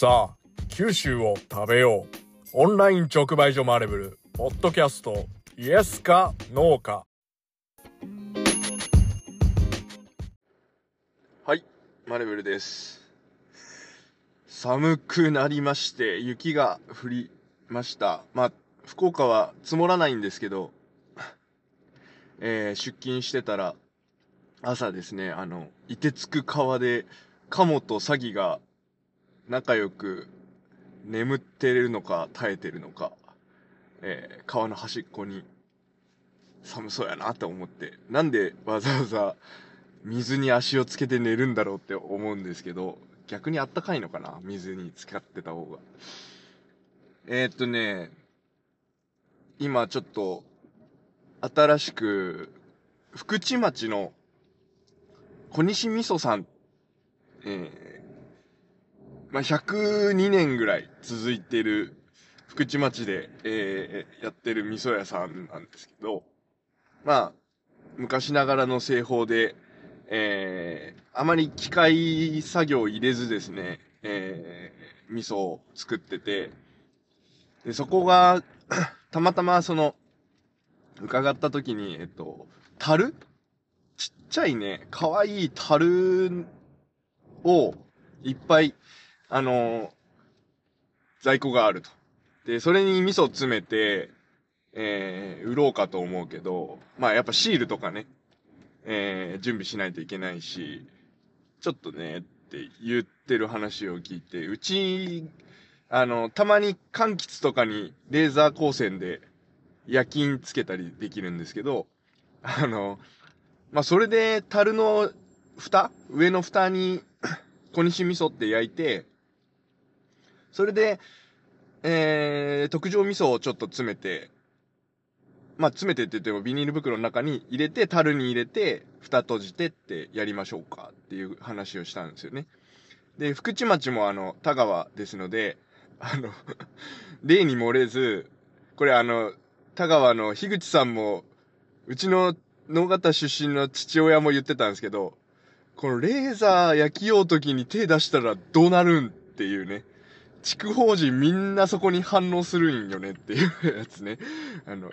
さあ、九州を食べよう。オンライン直売所マレブル、ポッドキャスト、イエスかノーか。はい、マレブルです。寒くなりまして、雪が降りました。まあ、福岡は積もらないんですけど、えー出勤してたら、朝ですね、あの、凍てつく川で、カモとサギが仲良く眠ってるのか耐えてるのか、えー川の端っこに寒そうやなと思って、なんでわざわざ水に足をつけて寝るんだろうって思うんですけど、逆にあったかいのかな水に浸かってた方が。えー、っとね、今ちょっと、新しく、福知町の小西味噌さん、えー、まあ、102年ぐらい続いてる福知町で、えーやってる味噌屋さんなんですけど、まあ、昔ながらの製法で、えー、あまり機械作業を入れずですね、えー、味噌を作ってて、で、そこが、たまたまその、伺った時に、えっと、樽？ちっちゃいね、可愛い樽をいっぱい、あの在庫があると。で、それに味噌詰めて、えー、売ろうかと思うけど、まあやっぱシールとかね、えー準備しないといけないし、ちょっとね、って言ってる話を聞いて、うち、あの、たまに柑橘とかにレーザー光線で夜勤つけたりできるんですけど、あの、まあ、それで樽の蓋上の蓋に小西味噌って焼いて、それで、えー、特上味噌をちょっと詰めて、まあ、詰めてって言ってもビニール袋の中に入れて、樽に入れて、蓋閉じてってやりましょうかっていう話をしたんですよね。で、福知町もあの、田川ですので、あの、例に漏れず、これあの、田川の樋口さんも、うちの野方出身の父親も言ってたんですけど、このレーザー焼きようときに手出したらどうなるんっていうね。筑豊人みんなそこに反応するんよねっていうやつね。あの、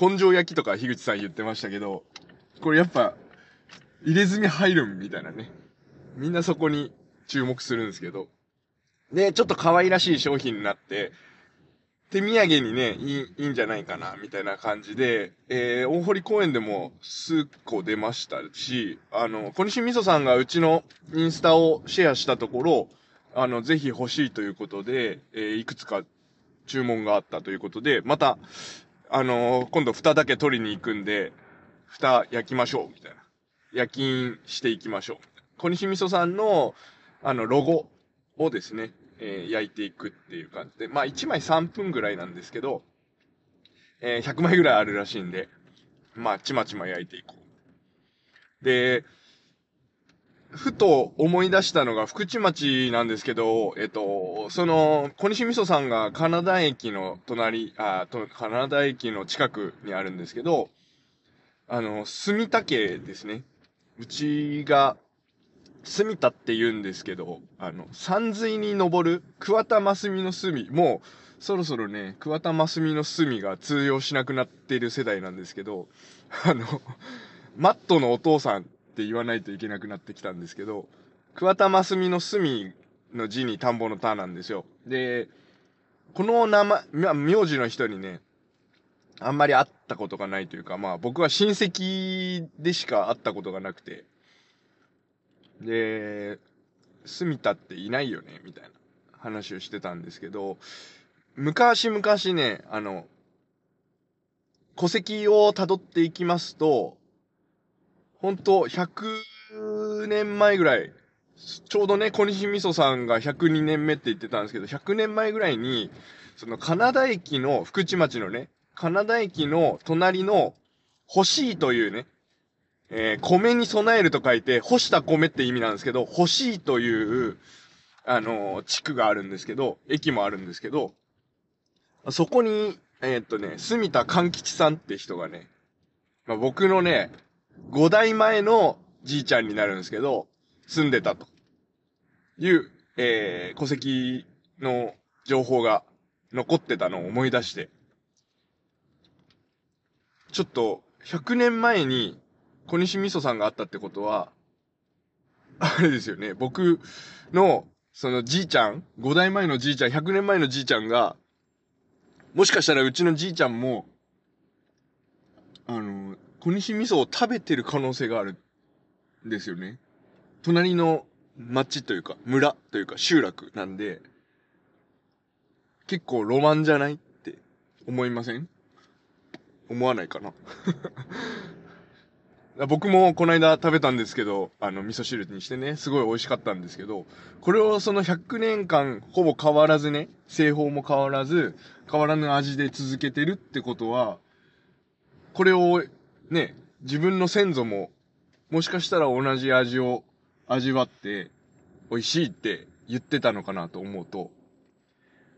根性焼きとか樋口さん言ってましたけど、これやっぱ、入れ墨入るんみたいなね。みんなそこに注目するんですけど。で、ちょっと可愛らしい商品になって、手土産にね、いい、いいんじゃないかな、みたいな感じで、えー、大堀公園でも数個出ましたし、あの、小西みそさんがうちのインスタをシェアしたところ、あの、ぜひ欲しいということで、えーいくつか注文があったということで、また、あのー今度蓋だけ取りに行くんで、蓋焼きましょう、みたいな。夜勤していきましょう。小西みそさんの、あの、ロゴをですね、えー焼いていくっていう感じで、まあ1枚3分ぐらいなんですけど、えー100枚ぐらいあるらしいんで、まあちまちま焼いていこう。で、ふと思い出したのが福知町なんですけど、えっと、その、小西みそさんがカナダ駅の隣、あ、と、カナダ駅の近くにあるんですけど、あの、住田家ですね。うちが、住田って言うんですけど、あの、山水に登る桑田真澄の隅、もう、そろそろね、桑田真澄の隅が通用しなくなっている世代なんですけど、あの、マットのお父さんって言わないといけなくなってきたんですけど、桑田真澄の隅の字に田んぼの田なんですよ。で、この名前、ま名字の人にね、あんまり会ったことがないというか、まあ僕は親戚でしか会ったことがなくて、で、住田っていないよね、みたいな話をしてたんですけど、昔々ね、あの、戸籍を辿っていきますと、本当100年前ぐらい、ちょうどね、小西みそさんが102年目って言ってたんですけど、100年前ぐらいに、その、カナダ駅の、福知町のね、カナダ駅の隣の、欲しいというね、えー米に備えると書いて、干した米って意味なんですけど、欲しいという、あのー地区があるんですけど、駅もあるんですけど、そこに、えーっとね、住田勘吉さんって人がね、まあ、僕のね、5代前のじいちゃんになるんですけど、住んでたと。いう、えー戸籍の情報が残ってたのを思い出して、ちょっと、100年前に小西味噌さんがあったってことは、あれですよね、僕の、そのじいちゃん、5代前のじいちゃん、100年前のじいちゃんが、もしかしたらうちのじいちゃんも、あの、小西味噌を食べてる可能性があるんですよね。隣の町というか、村というか集落なんで、結構ロマンじゃないって思いません？思わないかな？僕もこの間食べたんですけど、あの、味噌汁にしてね、すごい美味しかったんですけど、これをその100年間ほぼ変わらずね、製法も変わらず、変わらぬ味で続けてるってことは、これをね、自分の先祖も、もしかしたら同じ味を味わって美味しいって言ってたのかなと思うと、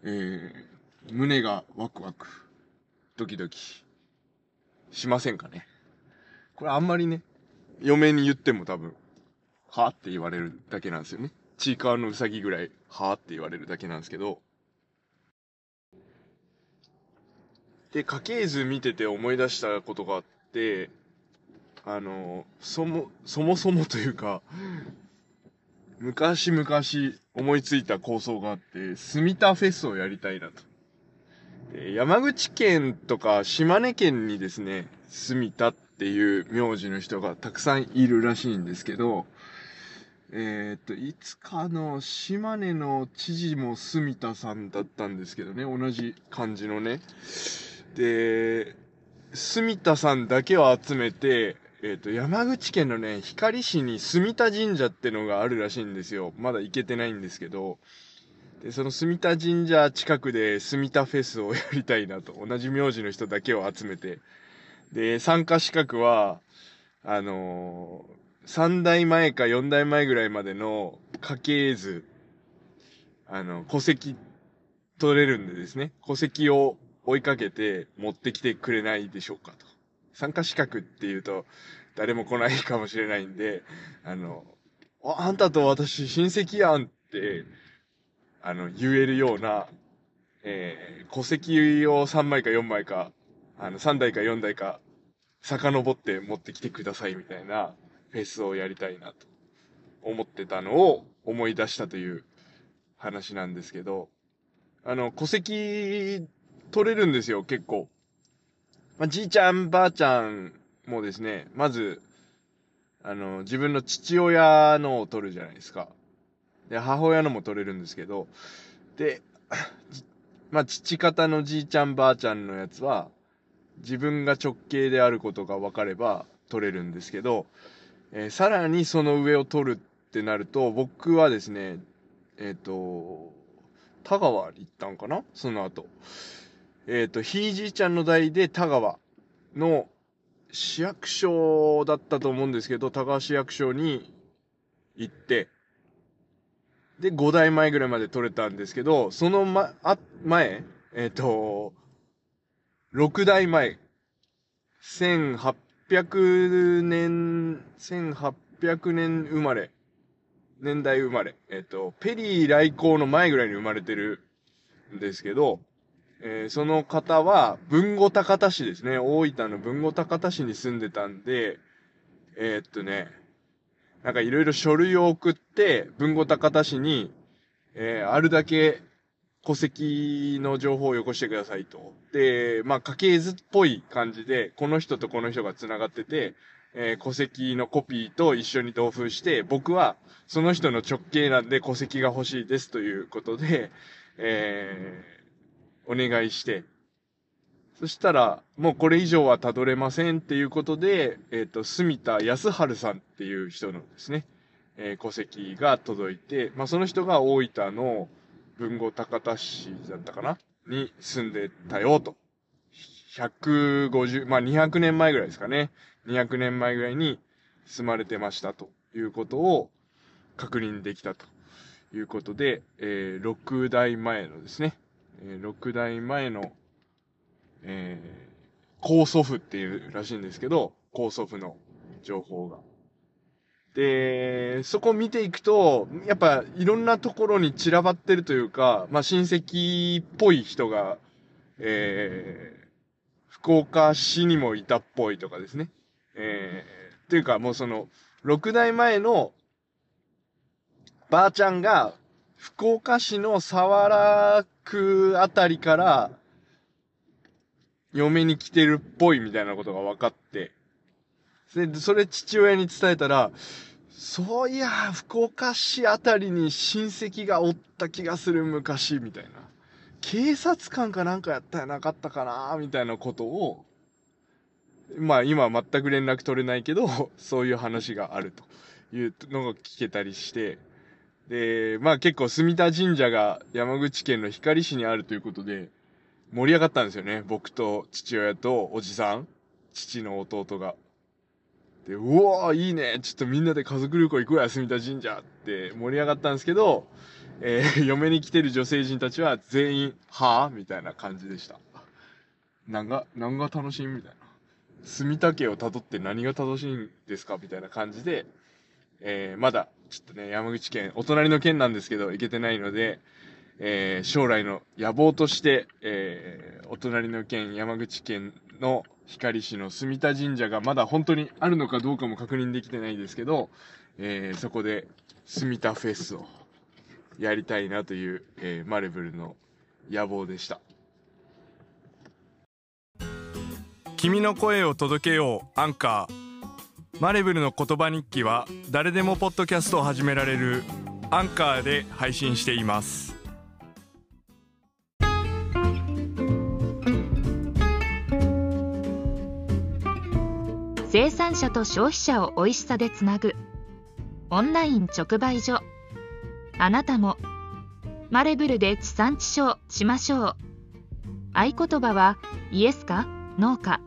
えー、胸がワクワク、ドキドキ、しませんかね。これあんまりね、嫁に言っても多分、はぁって言われるだけなんですよね。ちいかわのうさぎぐらい、はぁって言われるだけなんですけど。で、家系図見てて思い出したことがあって、あの、そも、そもそもというか、昔々思いついた構想があって、住田フェスをやりたいなと。山口県とか島根県にですね、住田っていう名字の人がたくさんいるらしいんですけど、えー、っと、いつかの島根の知事も住田さんだったんですけどね、同じ感じのね。で、住田さんだけを集めて、えっ、ー、と、山口県のね、光市に住田神社ってのがあるらしいんですよ。まだ行けてないんですけど、で、その住田神社近くで住田フェスをやりたいなと。同じ名字の人だけを集めて。で、参加資格は、あのー、3代前か4代前ぐらいまでの家系図、あの、戸籍取れるんでですね、戸籍を追いかけて持ってきてくれないでしょうかと。参加資格っていうと、誰も来ないかもしれないんで、あの、あ、んたと私親戚やんって、あの、言えるような、えー、戸籍を3枚か4枚か、あの、3台か4台か、遡って持ってきてくださいみたいなフェスをやりたいなと思ってたのを思い出したという話なんですけど、あの、戸籍取れるんですよ、結構。まあ、じいちゃん、ばあちゃんもですね、まず、あの、自分の父親のを取るじゃないですか。で、母親のも取れるんですけど、で、まあ、父方のじいちゃん、ばあちゃんのやつは、自分が直系であることが分かれば取れるんですけど、えー、さらにその上を取るってなると、僕はですね、えっ、ー、と、田川行ったんかな？その後。えっ、ー、と、ひいじいちゃんの代で田川の市役所だったと思うんですけど、田川市役所に行って、で、5代前ぐらいまで取れたんですけど、そのま、あ、前、えっ、ー、と、6代前、1800年、1800年生まれ、年代生まれ、えっ、ー、と、ペリー来航の前ぐらいに生まれてるんですけど、えー、その方は、文後高田市ですね。大分の文後高田市に住んでたんで、えー、っとね、なんかいろいろ書類を送って、文後高田市に、えー、あるだけ戸籍の情報をよこしてくださいと。で、まあ家系図っぽい感じで、この人とこの人が繋がってて、えー、戸籍のコピーと一緒に同封して、僕はその人の直系なんで戸籍が欲しいですということで、えー、お願いして、そしたら、もうこれ以上はたどれませんっていうことで、えっ、ー、と、住田康春さんっていう人のですね、えー、戸籍が届いて、まあ、その人が大分の文後高田市だったかな？に住んでたよと。150、まあ、200年前ぐらいですかね。200年前ぐらいに住まれてましたということを確認できたということで、えー、6代前のですね、えー、6代前の、えー、高祖父っていうらしいんですけど、高祖父の情報がで、そこ見ていくと、やっぱいろんなところに散らばってるというか、まあ親戚っぽい人が、えー、福岡市にもいたっぽいとかですね。えー、っていうかもうその、6代前のばあちゃんが福岡市の佐原区あたりから嫁に来てるっぽいみたいなことが分かって、で、それ父親に伝えたら、そういや、福岡市あたりに親戚がおった気がする昔、みたいな。警察官かなんかやったやなかったかな、みたいなことを、まあ今全く連絡取れないけど、そういう話があるというのが聞けたりして、で、まあ結構住田神社が山口県の光市にあるということで、盛り上がったんですよね。僕と父親とおじさん、父の弟が。で、うわーいいねちょっとみんなで家族旅行行こうや、住田神社って盛り上がったんですけど、えー、嫁に来てる女性陣たちは全員、はぁみたいな感じでした。何が、何が楽しいみたいな。住田家を辿って何が楽しいんですかみたいな感じで、えー、まだ、ちょっとね、山口県、お隣の県なんですけど、行けてないので、えー、将来の野望として、えー、お隣の県、山口県の光市の住田神社がまだ本当にあるのかどうかも確認できてないですけど、えー、そこで住田フェスをやりたいなという、えー、マレブルの野望でした。君の声を届けようアンカーマレブルの言葉日記は誰でもポッドキャストを始められるアンカーで配信しています。生産者と消費者を美味しさでつなぐオンライン直売所。あなたもマレブルで地産地消しましょう。合言葉はイエスかノーか。